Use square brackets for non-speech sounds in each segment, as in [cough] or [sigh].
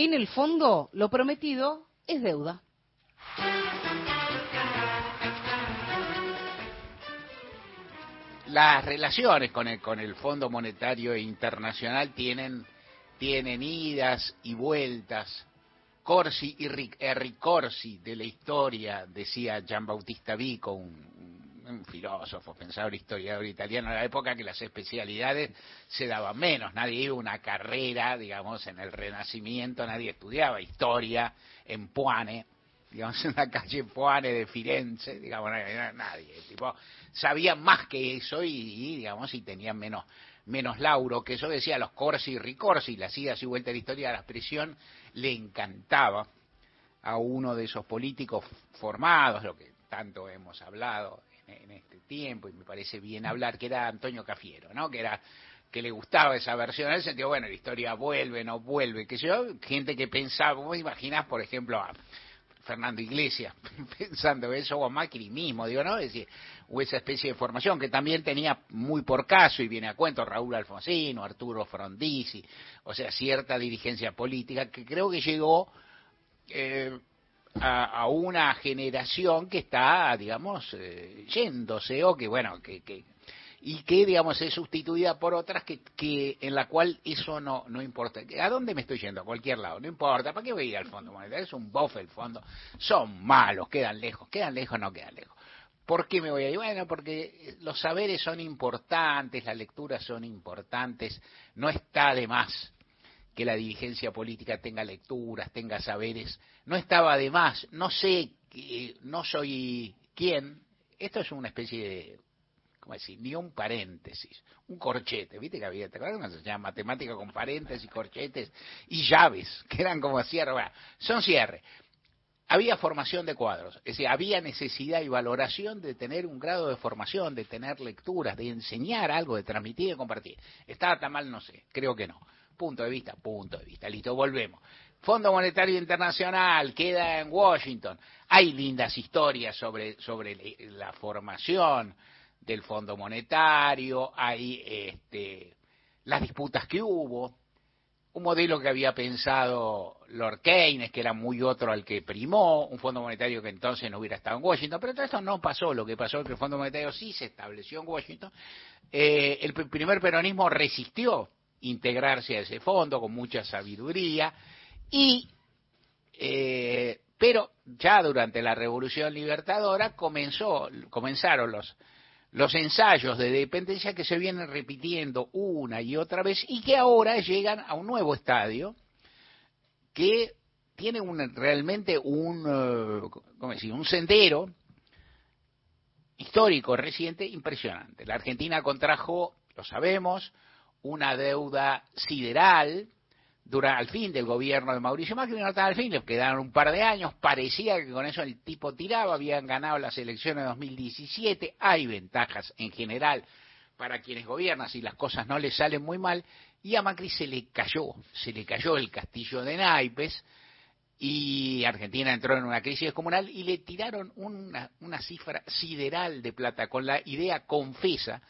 En el fondo, lo prometido es deuda. Las relaciones con el, con el Fondo Monetario Internacional tienen, idas y vueltas. Corsi y Corsi de la historia, decía Gian Bautista Vico, un, un, filósofo, pensador, historiador italiano, en la época que las especialidades se daban menos, nadie iba a una carrera, digamos, en el Renacimiento, nadie estudiaba historia en Puane, digamos, [laughs] en la calle Puane de Firenze, digamos, nadie, tipo, sabían más que eso y, digamos, y tenían menos menos lauro, que eso decía los Corsi y Ricorsi, las idas y vueltas de la historia de la expresión, le encantaba a uno de esos políticos formados, lo que tanto hemos hablado en, este tiempo, y me parece bien hablar, que era Antonio Cafiero, ¿no? Que era que le gustaba esa versión, en el sentido, bueno, la historia vuelve, no vuelve, que yo, gente que pensaba, vos imaginás, por ejemplo, a Fernando Iglesias [laughs] pensando eso, o Macri mismo, digo, ¿no? Es decir, o esa especie de formación que también tenía muy por caso, y viene a cuento Raúl Alfonsino, Arturo Frondizi, o sea, cierta dirigencia política que creo que llegó eh, a, una generación que está, digamos, eh, yéndose, o que, bueno, que, que y que, digamos, es sustituida por otras que, que en la cual eso no, no importa. ¿A dónde me estoy yendo? A cualquier lado, no importa. ¿Para qué voy a ir al Fondo Monetario? Es un bofe el fondo. Son malos, quedan lejos, quedan lejos, no quedan lejos. ¿Por qué me voy a ir? Bueno, porque los saberes son importantes, las lecturas son importantes, no está de más que la dirigencia política tenga lecturas, tenga saberes, no estaba de más, no sé, no soy quién, esto es una especie de decir, ni un paréntesis, un corchete, ¿viste que había, te acuerdas se llama matemática con paréntesis, corchetes y llaves, [laughs] que eran como cierre, son cierre. Había formación de cuadros, es decir, había necesidad y valoración de tener un grado de formación, de tener lecturas, de enseñar algo, de transmitir y compartir. ¿Estaba tan mal? No sé, creo que no. Punto de vista, punto de vista. Listo, volvemos. Fondo Monetario Internacional queda en Washington. Hay lindas historias sobre, sobre la formación, del Fondo Monetario, hay este, las disputas que hubo, un modelo que había pensado Lord Keynes, que era muy otro al que primó, un Fondo Monetario que entonces no hubiera estado en Washington, pero todo esto no pasó, lo que pasó es que el Fondo Monetario sí se estableció en Washington, eh, el primer peronismo resistió integrarse a ese fondo con mucha sabiduría y eh, pero ya durante la Revolución Libertadora comenzó, comenzaron los los ensayos de dependencia que se vienen repitiendo una y otra vez y que ahora llegan a un nuevo estadio que tiene un, realmente un, eh, ¿cómo decir? un sendero histórico reciente impresionante. La Argentina contrajo, lo sabemos, una deuda sideral durante, al fin del gobierno de Mauricio Macri, no estaba al fin, le quedaron un par de años, parecía que con eso el tipo tiraba, habían ganado las elecciones de 2017, hay ventajas en general para quienes gobiernan si las cosas no le salen muy mal, y a Macri se le cayó, se le cayó el castillo de naipes, y Argentina entró en una crisis comunal y le tiraron una, una cifra sideral de plata con la idea confesa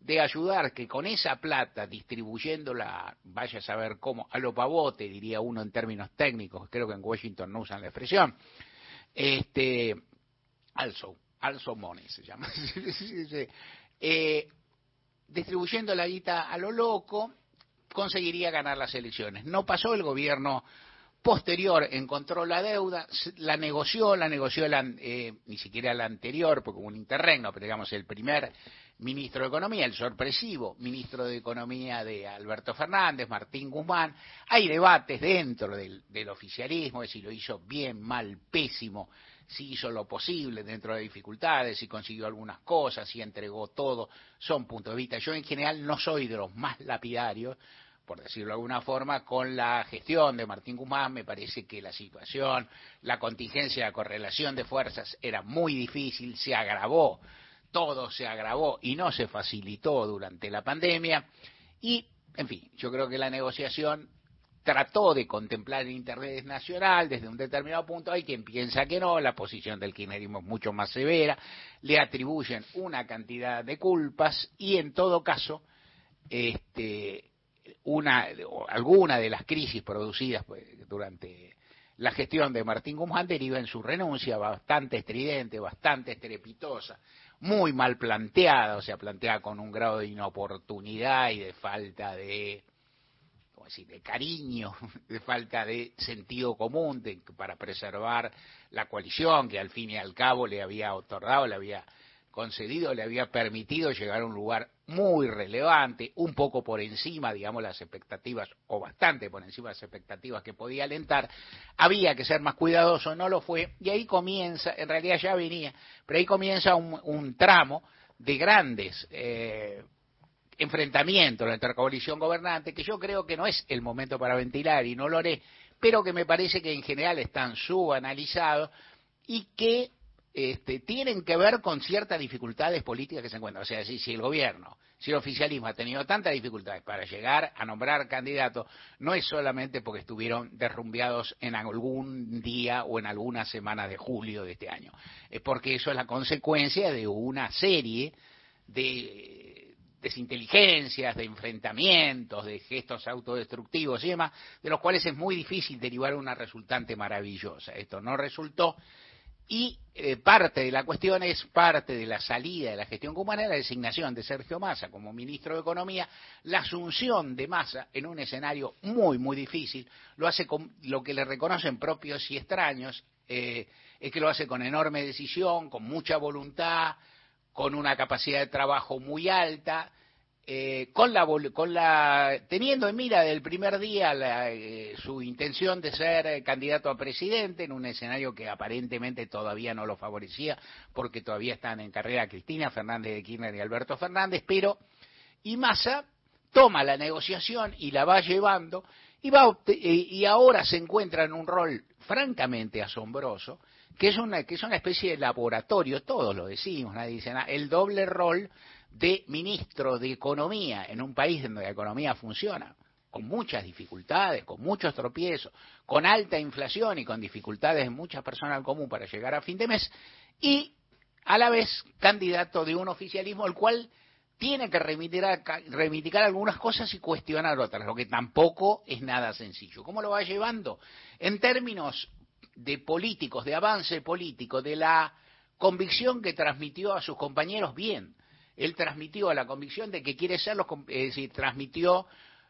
de ayudar que con esa plata, distribuyéndola, vaya a saber cómo, a lo pavote, diría uno en términos técnicos, creo que en Washington no usan la expresión, este, also, also money se llama, [laughs] eh, distribuyendo la guita a lo loco, conseguiría ganar las elecciones. No pasó el gobierno posterior encontró la deuda, la negoció, la negoció eh, ni siquiera la anterior, porque hubo un interregno, pero digamos el primer ministro de Economía, el sorpresivo ministro de Economía de Alberto Fernández, Martín Guzmán. Hay debates dentro del, oficialismo, de si lo hizo bien, mal, pésimo, si hizo lo posible dentro de dificultades, si consiguió algunas cosas, si entregó todo, son puntos de vista. Yo en general no soy de los más lapidarios, por decirlo de alguna forma, con la gestión de Martín Guzmán, me parece que la situación, la contingencia, la correlación de fuerzas era muy difícil, se agravó todo se agravó y no se facilitó durante la pandemia. Y, en fin, yo creo que la negociación trató de contemplar el interés nacional desde un determinado punto. Hay quien piensa que no, la posición del kirchnerismo es mucho más severa, le atribuyen una cantidad de culpas y, en todo caso, este, una, alguna de las crisis producidas pues, durante la gestión de Martín Guzmán deriva en su renuncia bastante estridente, bastante estrepitosa, muy mal planteada, o sea, planteada con un grado de inoportunidad y de falta de, ¿cómo decir?, de cariño, [laughs] de falta de sentido común para preservar la coalición que al fin y al cabo le había otorgado, le había concedido le había permitido llegar a un lugar muy relevante, un poco por encima, digamos, las expectativas, o bastante por encima de las expectativas que podía alentar, había que ser más cuidadoso, no lo fue, y ahí comienza, en realidad ya venía, pero ahí comienza un, tramo de grandes eh, enfrentamientos entre coalición gobernante, que yo creo que no es el momento para ventilar y no lo haré, pero que me parece que en general están subanalizados y que este, tienen que ver con ciertas dificultades políticas que se encuentran. O sea, si, el gobierno, si el oficialismo ha tenido tantas dificultades para llegar a nombrar candidatos, no es solamente porque estuvieron derrumbeados en algún día o en alguna semana de julio de este año. Es porque eso es la consecuencia de una serie de desinteligencias, de enfrentamientos, de gestos autodestructivos y demás, de los cuales es muy difícil derivar una resultante maravillosa. Esto no resultó y eh, parte de la cuestión es parte de la salida de la gestión cubana, la designación de Sergio Massa como ministro de Economía, la asunción de Massa en un escenario muy, muy difícil, lo hace con lo que le reconocen propios y extraños, eh, es que lo hace con enorme decisión, con mucha voluntad, con una capacidad de trabajo muy alta, eh, con la, con la, teniendo en mira del primer día eh, su intención de ser eh, candidato a presidente en un escenario que aparentemente todavía no lo favorecía porque todavía están en carrera Cristina Fernández de Kirchner y Alberto Fernández, pero y Massa toma la negociación y la va llevando y, va, y ahora se encuentra en un rol francamente asombroso que es una que es una especie de laboratorio, todos lo decimos, nadie dice nada, el doble rol de ministro de Economía en un país donde la economía funciona, con muchas dificultades, con muchos tropiezos, con alta inflación y con dificultades en muchas personas al común para llegar a fin de mes, y a la vez candidato de un oficialismo al cual tiene que reivindicar, algunas cosas y cuestionar otras, lo que tampoco es nada sencillo. ¿Cómo lo va llevando? En términos de políticos, de avance político, de la convicción que transmitió a sus compañeros, bien. Él transmitió la convicción de que quiere serlo, es decir, transmitió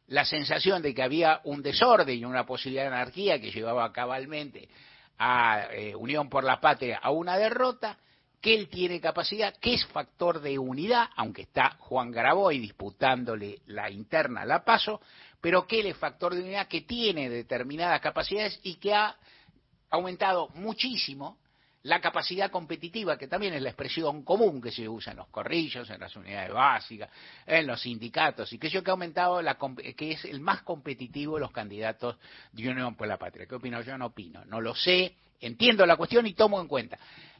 la sensación de que había un desorden y una posibilidad de anarquía que llevaba cabalmente a eh, Unión por la Patria a una derrota, que él tiene capacidad, que es factor de unidad, aunque está Juan Graboy disputándole la interna la paso, pero que él es factor de unidad que tiene determinadas capacidades y que ha aumentado muchísimo la capacidad competitiva, que también es la expresión común que se usa en los corrillos, en las unidades básicas, en los sindicatos, y que yo que ha aumentado, la, que es el más competitivo de los candidatos de Unión por la Patria. ¿Qué opino? Yo no opino, no lo sé, entiendo la cuestión y tomo en cuenta.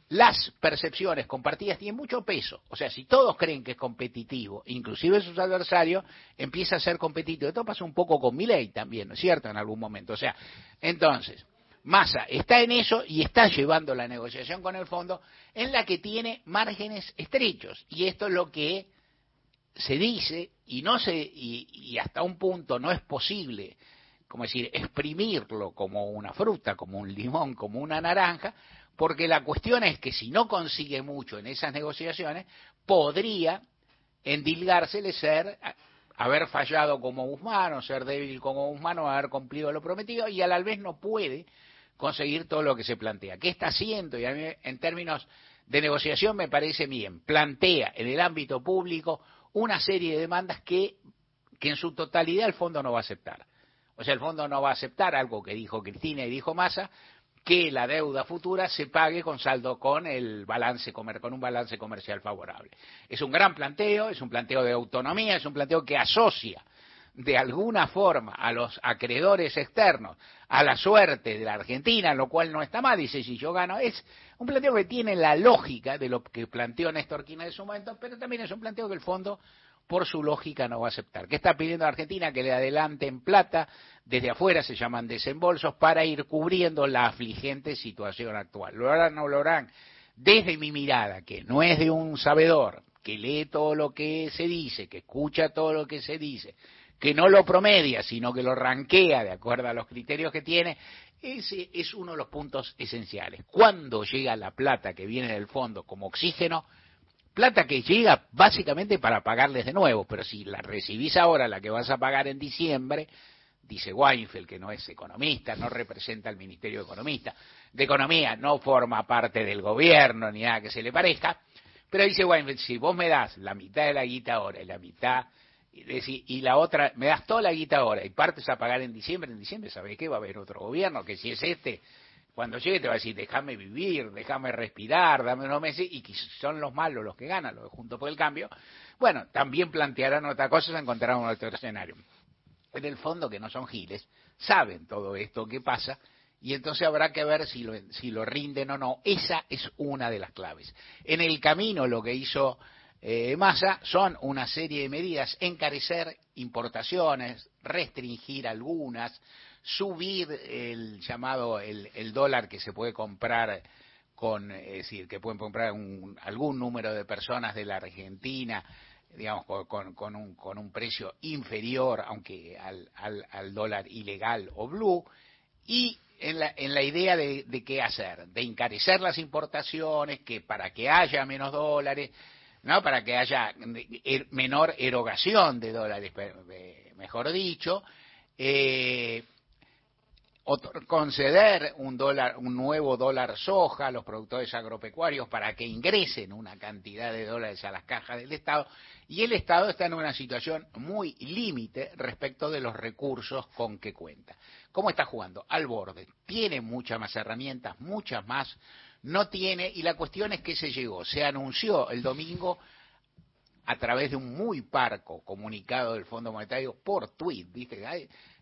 Las percepciones compartidas tienen mucho peso. O sea, si todos creen que es competitivo, inclusive sus adversarios, empieza a ser competitivo. Esto pasa un poco con mi ley también, ¿no es cierto? En algún momento. O sea, entonces, Massa está en eso y está llevando la negociación con el fondo en la que tiene márgenes estrechos. Y esto es lo que se dice y no se y, hasta un punto no es posible como decir exprimirlo como una fruta como un limón como una naranja porque la cuestión es que si no consigue mucho en esas negociaciones podría endilgársele ser haber fallado como Guzmán o ser débil como Guzmán o haber cumplido lo prometido y a la vez no puede conseguir todo lo que se plantea. ¿Qué está haciendo? Y a mí, en términos de negociación me parece bien. Plantea en el ámbito público una serie de demandas que, que en su totalidad el fondo no va a aceptar. O sea, el fondo no va a aceptar algo que dijo Cristina y dijo Massa, que la deuda futura se pague con saldo con el balance con un balance comercial favorable. Es un gran planteo, es un planteo de autonomía, es un planteo que asocia de alguna forma a los acreedores externos a la suerte de la Argentina, lo cual no está mal, dice si yo gano, es un planteo que tiene la lógica de lo que planteó Néstor Kirchner en su momento, pero también es un planteo que el fondo por su lógica no va a aceptar. ¿Qué está pidiendo a Argentina? Que le adelanten plata, desde afuera se llaman desembolsos, para ir cubriendo la afligente situación actual. Lo harán o no lo harán. Desde mi mirada, que no es de un sabedor, que lee todo lo que se dice, que escucha todo lo que se dice, que no lo promedia, sino que lo ranquea de acuerdo a los criterios que tiene, ese es uno de los puntos esenciales. Cuando llega la plata que viene del fondo como oxígeno, plata que llega básicamente para pagarles de nuevo, pero si la recibís ahora, la que vas a pagar en diciembre, dice Weinfeld, que no es economista, no representa al Ministerio de de Economía, no forma parte del gobierno ni nada que se le parezca, pero dice Weinfeld, si vos me das la mitad de la guita ahora y la mitad, y la otra, me das toda la guita ahora y partes a pagar en diciembre, en diciembre, ¿sabes qué? Va a haber otro gobierno, que si es este, cuando llegue te va a decir, déjame vivir, déjame respirar, dame unos meses, y que son los malos los que ganan, los de Junto por el Cambio, bueno, también plantearán otra cosa, se encontrarán otro escenario en el fondo que no son giles, saben todo esto que pasa y entonces habrá que ver si lo, si lo rinden o no. Esa es una de las claves. En el camino lo que hizo eh, Massa son una serie de medidas, encarecer importaciones, restringir algunas, subir el llamado el, dólar que se puede comprar con, es decir, que pueden comprar un, algún número de personas de la Argentina digamos, con, un, con un precio inferior, aunque al, al, dólar ilegal o blue, y en la, en la idea de, de, qué hacer, de encarecer las importaciones, que para que haya menos dólares, no, para que haya er, menor erogación de dólares, mejor dicho, eh, conceder un dólar, un nuevo dólar soja a los productores agropecuarios para que ingresen una cantidad de dólares a las cajas del Estado y el Estado está en una situación muy límite respecto de los recursos con que cuenta. ¿Cómo está jugando? Al borde. Tiene muchas más herramientas, muchas más no tiene y la cuestión es que se llegó. Se anunció el domingo a través de un muy parco comunicado del Fondo Monetario por tweet, ¿viste?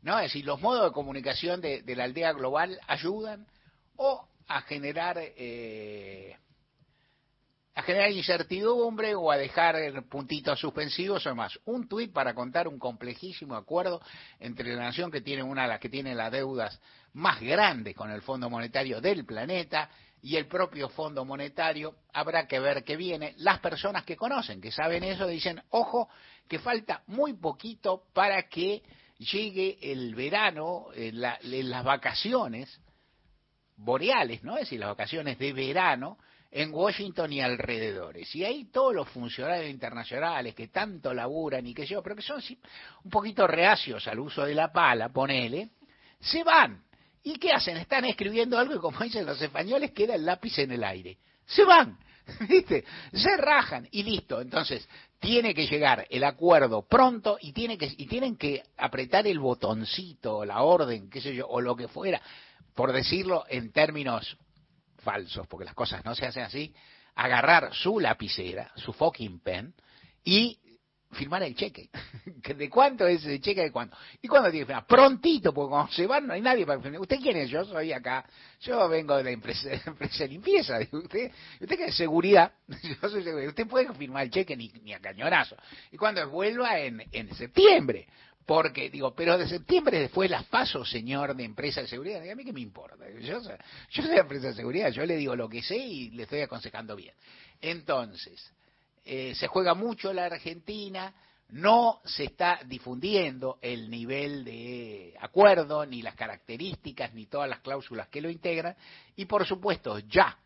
¿no? Es decir, los modos de comunicación de, la aldea global ayudan o a generar eh, a generar incertidumbre o a dejar puntitos suspensivos o más. Un tuit para contar un complejísimo acuerdo entre la nación que tiene una de las que tiene las deudas más grandes con el Fondo Monetario del planeta y el propio Fondo Monetario. Habrá que ver qué viene. Las personas que conocen, que saben eso, dicen, ojo, que falta muy poquito para que llegue el verano, las vacaciones boreales, ¿no? Es decir, las vacaciones de verano en Washington y alrededores. Y ahí todos los funcionarios internacionales que tanto laburan y que yo, pero que son un poquito reacios al uso de la pala, ponele, se van. ¿Y qué hacen? Están escribiendo algo y como dicen los españoles, queda el lápiz en el aire. Se van. [laughs] ¿Viste? Se rajan y listo. Entonces, tiene que llegar el acuerdo pronto y, tiene que, y tienen que apretar el botoncito, la orden, qué sé yo, o lo que fuera, por decirlo en términos falsos, porque las cosas no se hacen así, agarrar su lapicera, su fucking pen, y firmar el cheque. [laughs] ¿De cuánto es el cheque de cuánto? ¿Y cuándo tiene que firmar? Prontito, porque cuando se van no hay nadie para firmar. ¿Usted quién es? Yo soy acá. Yo vengo de la empresa, [laughs] de limpieza. ¿Usted, usted qué es seguridad? [laughs] Yo soy seguridad. Usted puede firmar el cheque ni, ni a cañonazo. Y cuando vuelva en, en septiembre. Porque, digo, pero de septiembre después las paso, señor de empresa de seguridad. a mí qué me importa. Yo, yo soy de empresa de seguridad, yo le digo lo que sé y le estoy aconsejando bien. Entonces, eh, se juega mucho la Argentina, no se está difundiendo el nivel de acuerdo, ni las características, ni todas las cláusulas que lo integran, y por supuesto, ya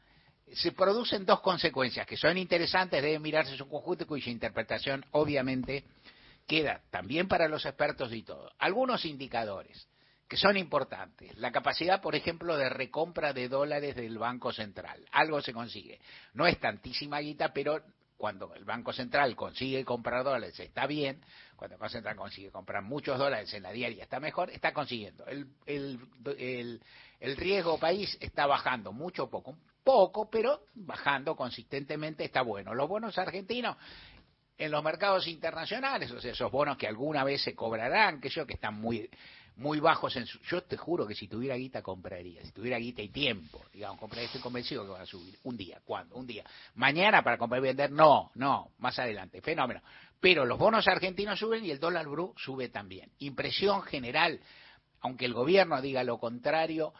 se producen dos consecuencias que son interesantes, deben mirarse su conjunto cuya interpretación obviamente queda también para los expertos y todo. Algunos indicadores que son importantes. La capacidad, por ejemplo, de recompra de dólares del Banco Central. Algo se consigue. No es tantísima guita, pero cuando el Banco Central consigue comprar dólares está bien, cuando el Banco Central consigue comprar muchos dólares en la diaria está mejor, está consiguiendo. El, el, el, riesgo país está bajando mucho poco, poco, pero bajando consistentemente está bueno. Los bonos argentinos en los mercados internacionales, o sea, esos bonos que alguna vez se cobrarán, que yo, que están muy muy bajos en su... Yo te juro que si tuviera guita compraría, si tuviera guita y tiempo, digamos, compraría, estoy convencido que van a subir. Un día, ¿cuándo? Un día. Mañana para comprar y vender, no, no, más adelante, fenómeno. Pero los bonos argentinos suben y el dólar blue sube también. Impresión general, aunque el gobierno diga lo contrario,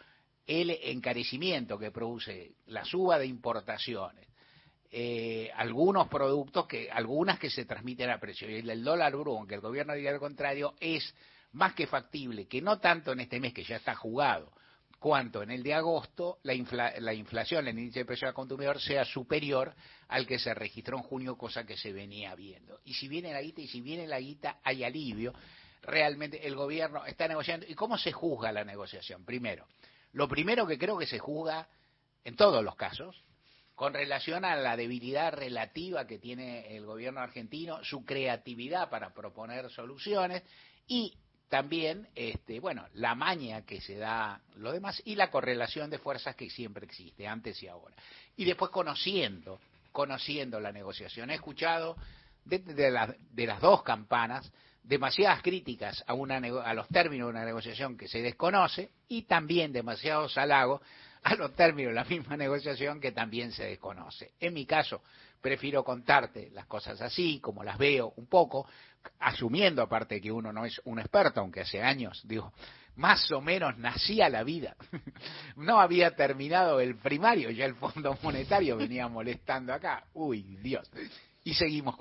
el encarecimiento que produce la suba de importaciones, eh, algunos productos que algunas que se transmiten a precio y el dólar blue aunque el gobierno diga lo contrario es más que factible que no tanto en este mes que ya está jugado cuanto en el de agosto la, la inflación el índice de precio al consumidor sea superior al que se registró en junio cosa que se venía viendo. Y si viene la guita y si viene la guita hay alivio. Realmente el gobierno está negociando. Y cómo se juzga la negociación primero lo primero que creo que se juzga en todos los casos con relación a la debilidad relativa que tiene el gobierno argentino, su creatividad para proponer soluciones y también, este, bueno, la maña que se da lo demás y la correlación de fuerzas que siempre existe, antes y ahora. Y después conociendo, conociendo la negociación. He escuchado de, las dos campanas demasiadas críticas a, una, a los términos de una negociación que se desconoce y también demasiados halagos a los términos de la misma negociación que también se desconoce. En mi caso, prefiero contarte las cosas así, como las veo un poco, asumiendo aparte que uno no es un experto, aunque hace años, digo, más o menos nacía la vida. [laughs] No había terminado el primario, ya el Fondo Monetario venía molestando acá. Uy, Dios. Y seguimos con